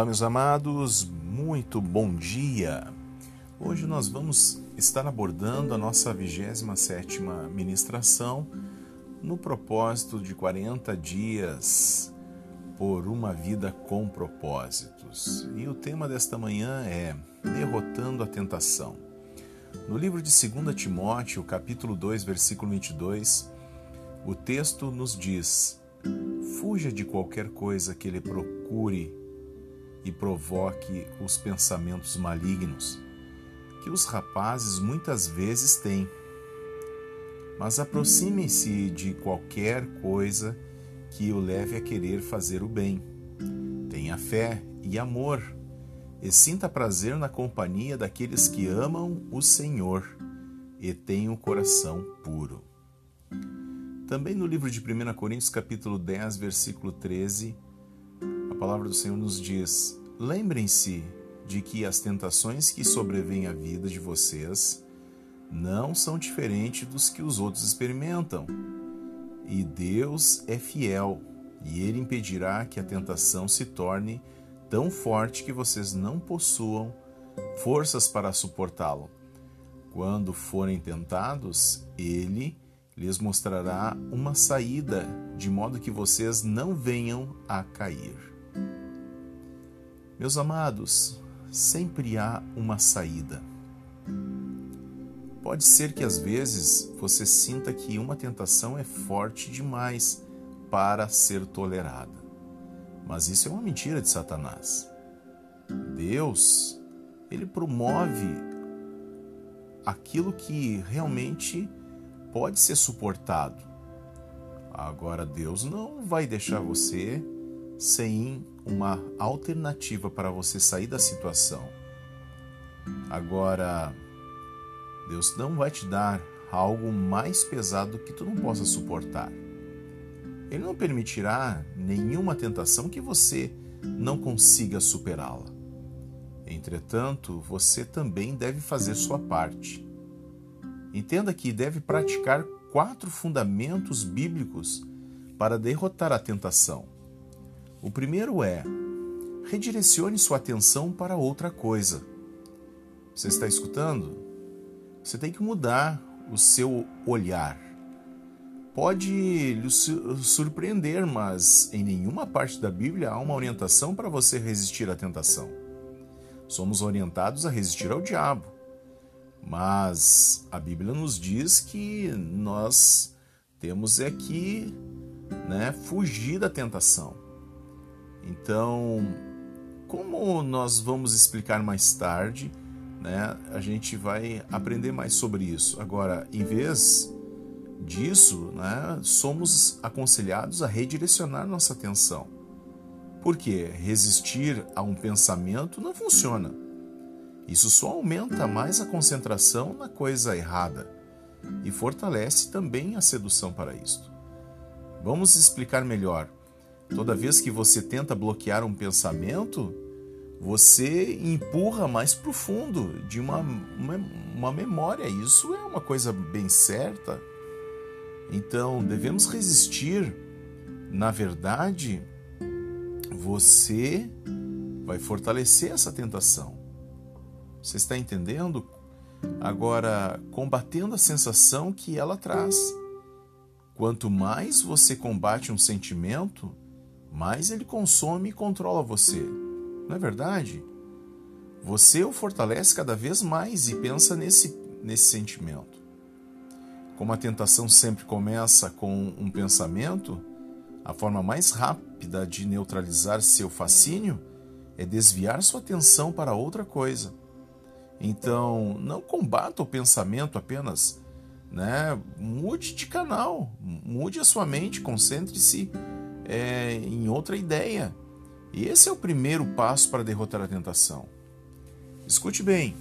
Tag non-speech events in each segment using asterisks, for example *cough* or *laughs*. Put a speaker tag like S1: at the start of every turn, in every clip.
S1: Olá, meus amados, muito bom dia. Hoje nós vamos estar abordando a nossa 27 ministração no propósito de 40 dias por uma vida com propósitos. E o tema desta manhã é Derrotando a Tentação. No livro de 2 Timóteo, capítulo 2, versículo 22, o texto nos diz: Fuja de qualquer coisa que ele procure e provoque os pensamentos malignos que os rapazes muitas vezes têm. Mas aproxime-se de qualquer coisa que o leve a querer fazer o bem. Tenha fé e amor, e sinta prazer na companhia daqueles que amam o Senhor e têm o coração puro. Também no livro de 1 Coríntios, capítulo 10, versículo 13, palavra do Senhor nos diz: lembrem-se de que as tentações que sobrevêm à vida de vocês não são diferentes dos que os outros experimentam. E Deus é fiel, e Ele impedirá que a tentação se torne tão forte que vocês não possuam forças para suportá-lo. Quando forem tentados, Ele lhes mostrará uma saída, de modo que vocês não venham a cair. Meus amados, sempre há uma saída. Pode ser que às vezes você sinta que uma tentação é forte demais para ser tolerada. Mas isso é uma mentira de Satanás. Deus, ele promove aquilo que realmente pode ser suportado. Agora Deus não vai deixar você sem uma alternativa para você sair da situação. Agora, Deus não vai te dar algo mais pesado que tu não possa suportar. Ele não permitirá nenhuma tentação que você não consiga superá-la. Entretanto, você também deve fazer sua parte. Entenda que deve praticar quatro fundamentos bíblicos para derrotar a tentação. O primeiro é: redirecione sua atenção para outra coisa. Você está escutando? Você tem que mudar o seu olhar. Pode lhe surpreender, mas em nenhuma parte da Bíblia há uma orientação para você resistir à tentação. Somos orientados a resistir ao diabo. Mas a Bíblia nos diz que nós temos é que né, fugir da tentação. Então, como nós vamos explicar mais tarde, né, a gente vai aprender mais sobre isso. Agora, em vez disso, né, somos aconselhados a redirecionar nossa atenção. Porque resistir a um pensamento não funciona. Isso só aumenta mais a concentração na coisa errada e fortalece também a sedução para isto. Vamos explicar melhor. Toda vez que você tenta bloquear um pensamento, você empurra mais profundo de uma, uma, uma, memória. Isso é uma coisa bem certa. Então, devemos resistir. Na verdade, você vai fortalecer essa tentação. Você está entendendo? Agora, combatendo a sensação que ela traz. Quanto mais você combate um sentimento, mais ele consome e controla você. Não é verdade? Você o fortalece cada vez mais e pensa nesse, nesse sentimento. Como a tentação sempre começa com um pensamento, a forma mais rápida de neutralizar seu fascínio é desviar sua atenção para outra coisa. Então, não combata o pensamento apenas, né? Mude de canal, mude a sua mente, concentre-se é, em outra ideia. E esse é o primeiro passo para derrotar a tentação. Escute bem.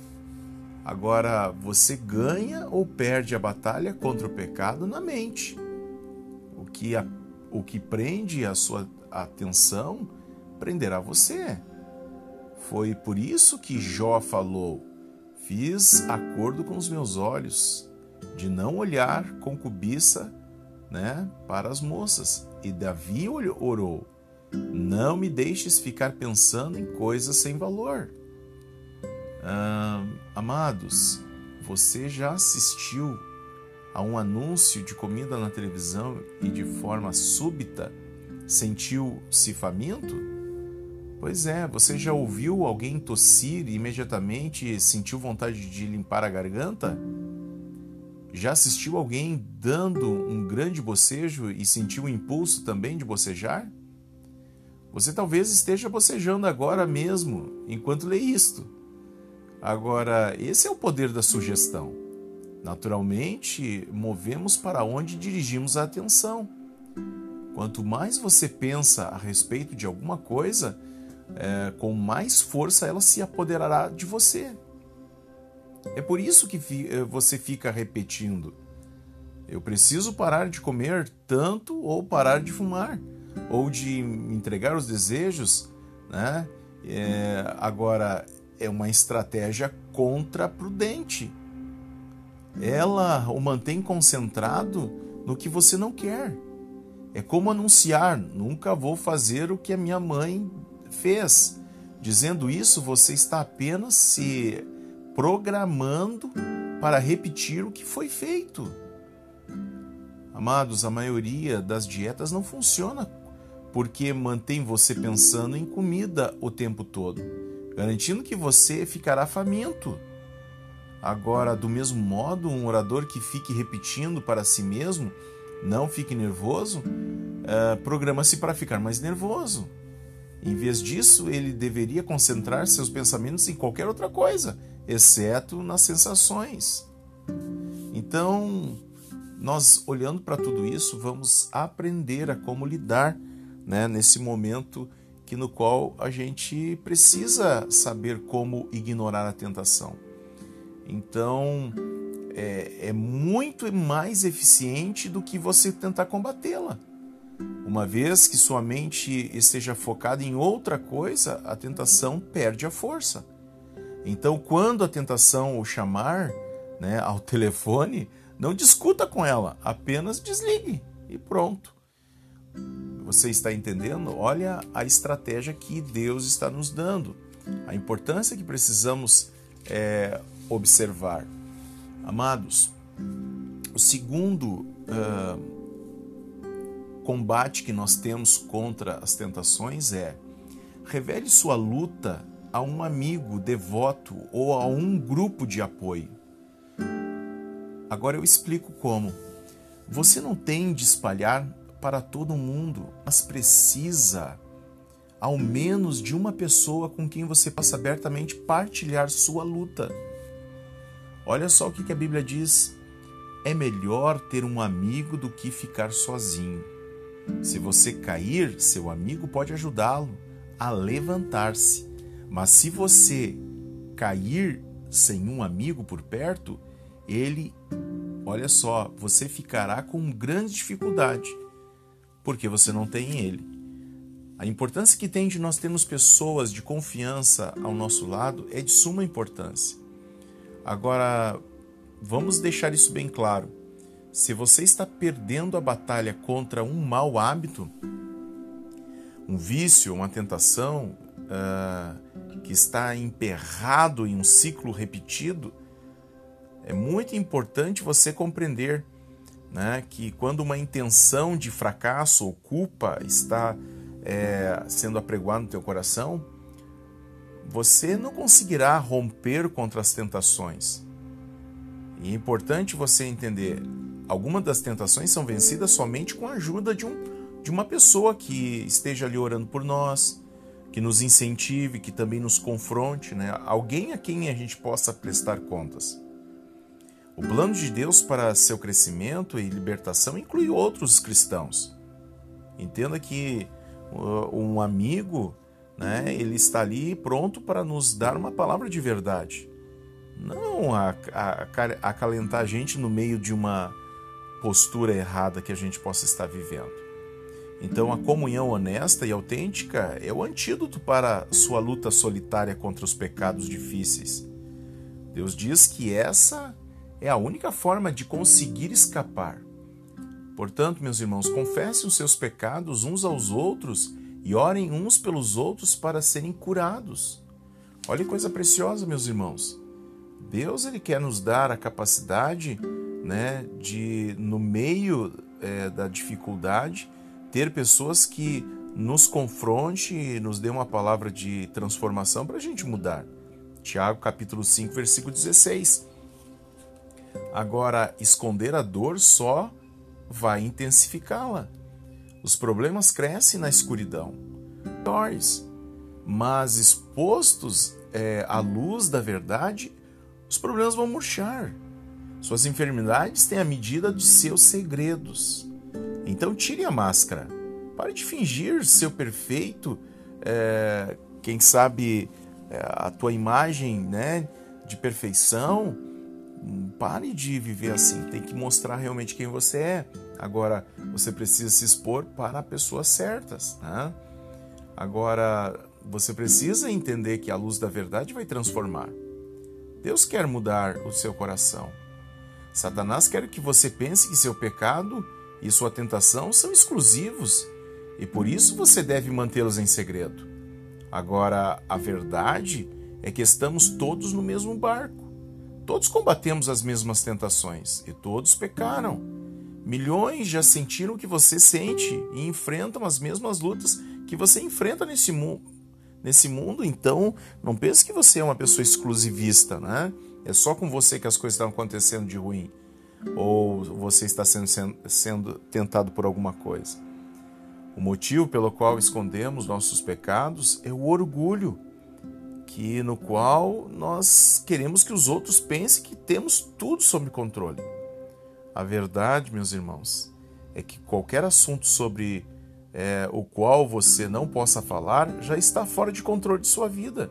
S1: Agora, você ganha ou perde a batalha contra o pecado na mente. O que, a, o que prende a sua atenção prenderá você. Foi por isso que Jó falou: Fiz acordo com os meus olhos, de não olhar com cobiça né, para as moças. E Davi orou: Não me deixes ficar pensando em coisas sem valor. Ah, amados, você já assistiu a um anúncio de comida na televisão e de forma súbita sentiu-se faminto? Pois é, você já ouviu alguém tossir e imediatamente sentiu vontade de limpar a garganta? Já assistiu alguém dando um grande bocejo e sentiu o impulso também de bocejar? Você talvez esteja bocejando agora mesmo, enquanto lê isto. Agora, esse é o poder da sugestão. Naturalmente, movemos para onde dirigimos a atenção. Quanto mais você pensa a respeito de alguma coisa, é, com mais força ela se apoderará de você. É por isso que eh, você fica repetindo: eu preciso parar de comer tanto ou parar de fumar ou de entregar os desejos, né? É, agora é uma estratégia contraprudente. Ela o mantém concentrado no que você não quer. É como anunciar: nunca vou fazer o que a minha mãe fez. Dizendo isso, você está apenas se programando para repetir o que foi feito. Amados, a maioria das dietas não funciona porque mantém você pensando em comida o tempo todo, garantindo que você ficará faminto. Agora, do mesmo modo, um orador que fique repetindo para si mesmo, não fique nervoso, uh, programa-se para ficar mais nervoso. Em vez disso, ele deveria concentrar seus pensamentos em qualquer outra coisa, exceto nas sensações. Então, nós olhando para tudo isso, vamos aprender a como lidar né, nesse momento que no qual a gente precisa saber como ignorar a tentação. Então, é, é muito mais eficiente do que você tentar combatê-la. Uma vez que sua mente esteja focada em outra coisa, a tentação perde a força. Então, quando a tentação o chamar né, ao *laughs* telefone, não discuta com ela, apenas desligue e pronto. Você está entendendo? Olha a estratégia que Deus está nos dando, a importância que precisamos é, observar. Amados, o segundo uh, combate que nós temos contra as tentações é revele sua luta a um amigo devoto ou a um grupo de apoio. Agora eu explico como. Você não tem de espalhar para todo mundo, mas precisa ao menos de uma pessoa com quem você possa abertamente partilhar sua luta. Olha só o que a Bíblia diz: é melhor ter um amigo do que ficar sozinho. Se você cair, seu amigo pode ajudá-lo a levantar-se. Mas se você cair sem um amigo por perto, ele, olha só, você ficará com grande dificuldade, porque você não tem ele. A importância que tem de nós termos pessoas de confiança ao nosso lado é de suma importância. Agora, vamos deixar isso bem claro. Se você está perdendo a batalha contra um mau hábito, um vício, uma tentação, uh, que está emperrado em um ciclo repetido, é muito importante você compreender né, que quando uma intenção de fracasso ou culpa está é, sendo apregoada no teu coração, você não conseguirá romper contra as tentações. E é importante você entender, algumas das tentações são vencidas somente com a ajuda de, um, de uma pessoa que esteja ali orando por nós, que nos incentive, que também nos confronte, né? alguém a quem a gente possa prestar contas. O plano de Deus para seu crescimento e libertação inclui outros cristãos. Entenda que uh, um amigo, né, ele está ali pronto para nos dar uma palavra de verdade. Não a, a, acalentar a gente no meio de uma postura errada que a gente possa estar vivendo. Então, a comunhão honesta e autêntica é o antídoto para sua luta solitária contra os pecados difíceis. Deus diz que essa é a única forma de conseguir escapar. Portanto, meus irmãos, confessem os seus pecados uns aos outros e orem uns pelos outros para serem curados. Olha que coisa preciosa, meus irmãos. Deus ele quer nos dar a capacidade, né, de no meio é, da dificuldade ter pessoas que nos confronte e nos dê uma palavra de transformação para a gente mudar. Tiago capítulo 5, versículo 16. Agora, esconder a dor só vai intensificá-la. Os problemas crescem na escuridão. Mas expostos é, à luz da verdade, os problemas vão murchar. Suas enfermidades têm a medida de seus segredos. Então tire a máscara. Pare de fingir ser perfeito. É, quem sabe é, a tua imagem né, de perfeição. Pare de viver assim. Tem que mostrar realmente quem você é. Agora, você precisa se expor para pessoas certas. Né? Agora, você precisa entender que a luz da verdade vai transformar. Deus quer mudar o seu coração. Satanás quer que você pense que seu pecado e sua tentação são exclusivos e por isso você deve mantê-los em segredo. Agora, a verdade é que estamos todos no mesmo barco. Todos combatemos as mesmas tentações e todos pecaram. Milhões já sentiram o que você sente e enfrentam as mesmas lutas que você enfrenta nesse, mu nesse mundo. Então, não pense que você é uma pessoa exclusivista, né? É só com você que as coisas estão acontecendo de ruim. Ou você está sendo, sendo tentado por alguma coisa. O motivo pelo qual escondemos nossos pecados é o orgulho, que no qual nós queremos que os outros pensem que temos tudo sob controle. A verdade, meus irmãos, é que qualquer assunto sobre é, o qual você não possa falar já está fora de controle de sua vida.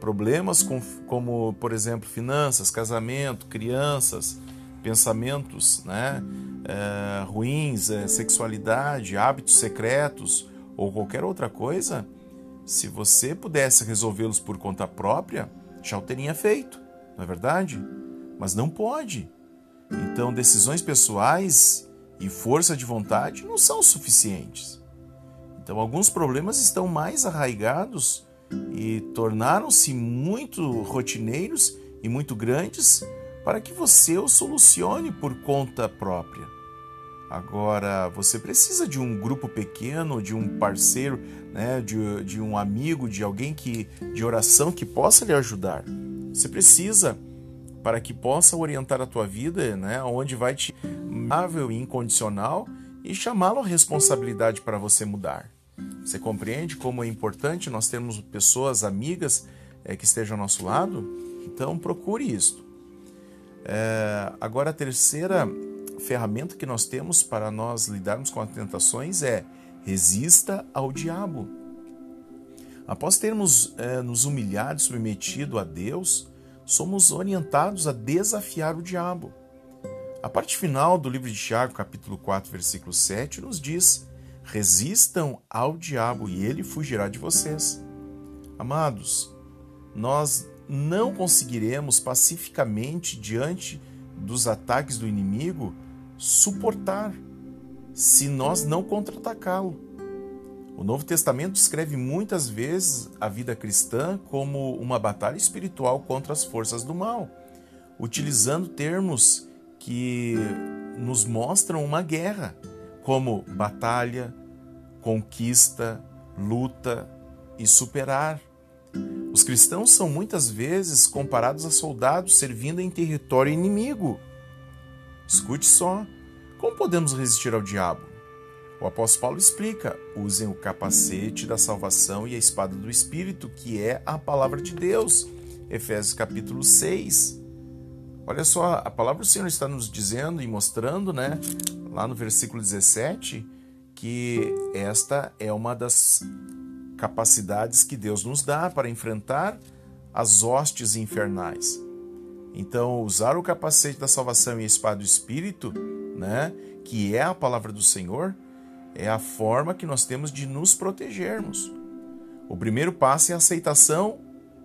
S1: Problemas com, como, por exemplo, finanças, casamento, crianças, pensamentos né, é, ruins, é, sexualidade, hábitos secretos ou qualquer outra coisa, se você pudesse resolvê-los por conta própria, já o teria feito, não é verdade? Mas não pode. Então, decisões pessoais e força de vontade não são suficientes. Então, alguns problemas estão mais arraigados e tornaram-se muito rotineiros e muito grandes para que você os solucione por conta própria. Agora, você precisa de um grupo pequeno, de um parceiro, né, de, de um amigo, de alguém que de oração que possa lhe ajudar. Você precisa para que possa orientar a tua vida, né, onde vai te amável e incondicional e chamá-lo à responsabilidade para você mudar. Você compreende como é importante nós termos pessoas amigas é, que estejam ao nosso lado? Então procure isto. É, agora a terceira ferramenta que nós temos para nós lidarmos com as tentações é resista ao diabo. Após termos é, nos humilhado e submetido a Deus, somos orientados a desafiar o diabo. A parte final do livro de Tiago, capítulo 4, versículo 7, nos diz: Resistam ao diabo e ele fugirá de vocês. Amados, nós não conseguiremos pacificamente diante dos ataques do inimigo suportar se nós não contra-atacá-lo. O Novo Testamento descreve muitas vezes a vida cristã como uma batalha espiritual contra as forças do mal, utilizando termos que nos mostram uma guerra, como batalha, conquista, luta e superar. Os cristãos são muitas vezes comparados a soldados servindo em território inimigo. Escute só: como podemos resistir ao diabo? O apóstolo Paulo explica: usem o capacete da salvação e a espada do Espírito, que é a palavra de Deus. Efésios capítulo 6. Olha só, a palavra do Senhor está nos dizendo e mostrando, né, lá no versículo 17, que esta é uma das capacidades que Deus nos dá para enfrentar as hostes infernais. Então, usar o capacete da salvação e a espada do Espírito, né, que é a palavra do Senhor, é a forma que nós temos de nos protegermos. O primeiro passo é a aceitação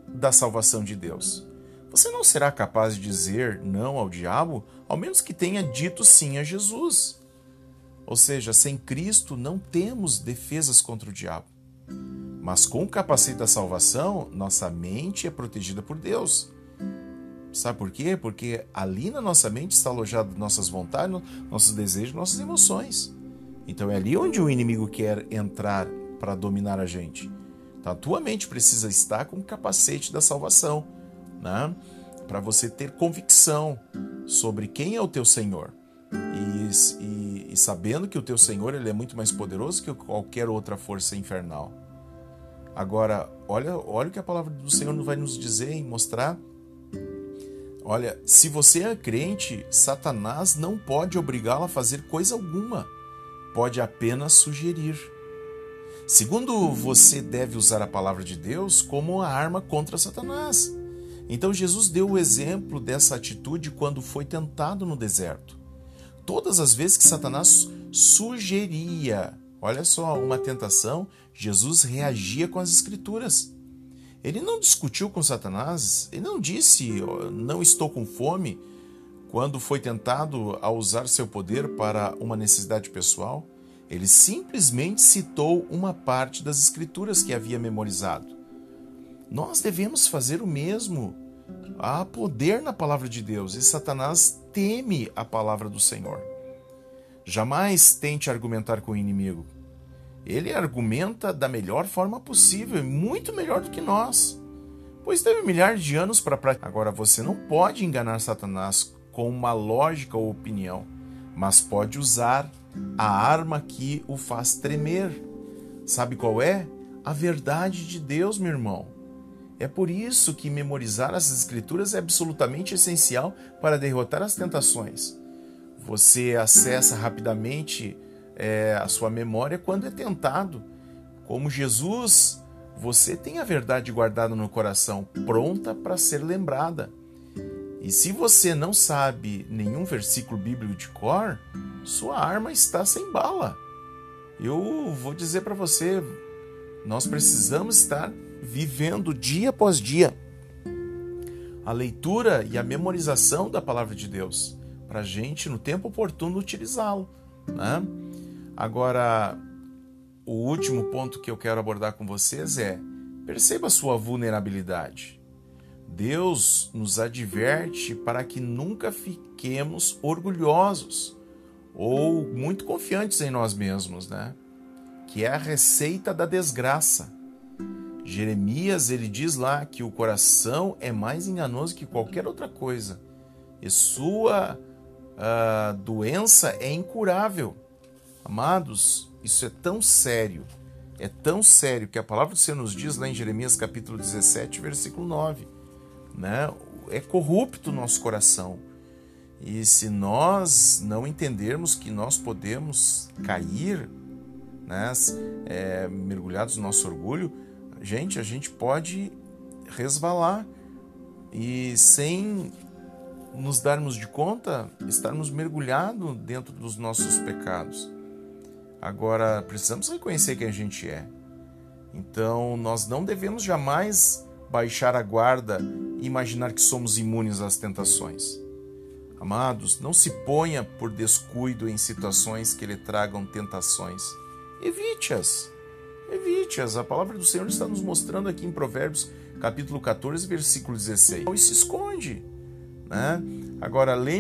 S1: da salvação de Deus. Você não será capaz de dizer não ao diabo, ao menos que tenha dito sim a Jesus. Ou seja, sem Cristo não temos defesas contra o diabo. Mas com o capacete da salvação, nossa mente é protegida por Deus. Sabe por quê? Porque ali na nossa mente está alojado nossas vontades, nossos desejos, nossas emoções. Então é ali onde o inimigo quer entrar para dominar a gente. Então a tua mente precisa estar com o capacete da salvação, né? Para você ter convicção sobre quem é o teu Senhor. E, e, e, sabendo que o teu Senhor ele é muito mais poderoso que qualquer outra força infernal. Agora, olha, olha o que a palavra do Senhor vai nos dizer e mostrar Olha, se você é crente, Satanás não pode obrigá-lo a fazer coisa alguma, pode apenas sugerir. Segundo, você deve usar a palavra de Deus como a arma contra Satanás. Então Jesus deu o exemplo dessa atitude quando foi tentado no deserto. Todas as vezes que Satanás sugeria, olha só, uma tentação, Jesus reagia com as escrituras. Ele não discutiu com Satanás, ele não disse, não estou com fome, quando foi tentado a usar seu poder para uma necessidade pessoal. Ele simplesmente citou uma parte das escrituras que havia memorizado. Nós devemos fazer o mesmo. Há poder na palavra de Deus e Satanás teme a palavra do Senhor. Jamais tente argumentar com o inimigo ele argumenta da melhor forma possível, muito melhor do que nós. Pois teve milhares de anos para praticar. Agora você não pode enganar Satanás com uma lógica ou opinião, mas pode usar a arma que o faz tremer. Sabe qual é? A verdade de Deus, meu irmão. É por isso que memorizar as Escrituras é absolutamente essencial para derrotar as tentações. Você acessa rapidamente é, a sua memória quando é tentado. Como Jesus, você tem a verdade guardada no coração, pronta para ser lembrada. E se você não sabe nenhum versículo bíblico de cor, sua arma está sem bala. Eu vou dizer para você, nós precisamos estar vivendo dia após dia a leitura e a memorização da palavra de Deus, para a gente, no tempo oportuno, utilizá-lo. Né? Agora, o último ponto que eu quero abordar com vocês é: perceba sua vulnerabilidade. Deus nos adverte para que nunca fiquemos orgulhosos ou muito confiantes em nós mesmos, né? Que é a receita da desgraça. Jeremias ele diz lá que o coração é mais enganoso que qualquer outra coisa e sua uh, doença é incurável. Amados, isso é tão sério, é tão sério que a palavra do Senhor nos diz lá em Jeremias capítulo 17, versículo 9, né? É corrupto o nosso coração. E se nós não entendermos que nós podemos cair, né, é, mergulhados no nosso orgulho, gente, a gente pode resvalar e sem nos darmos de conta, estarmos mergulhados dentro dos nossos pecados. Agora, precisamos reconhecer quem a gente é. Então, nós não devemos jamais baixar a guarda e imaginar que somos imunes às tentações. Amados, não se ponha por descuido em situações que lhe tragam tentações. Evite-as. Evite-as. A palavra do Senhor está nos mostrando aqui em Provérbios, capítulo 14, versículo 16. E se esconde. Né? Agora, lembre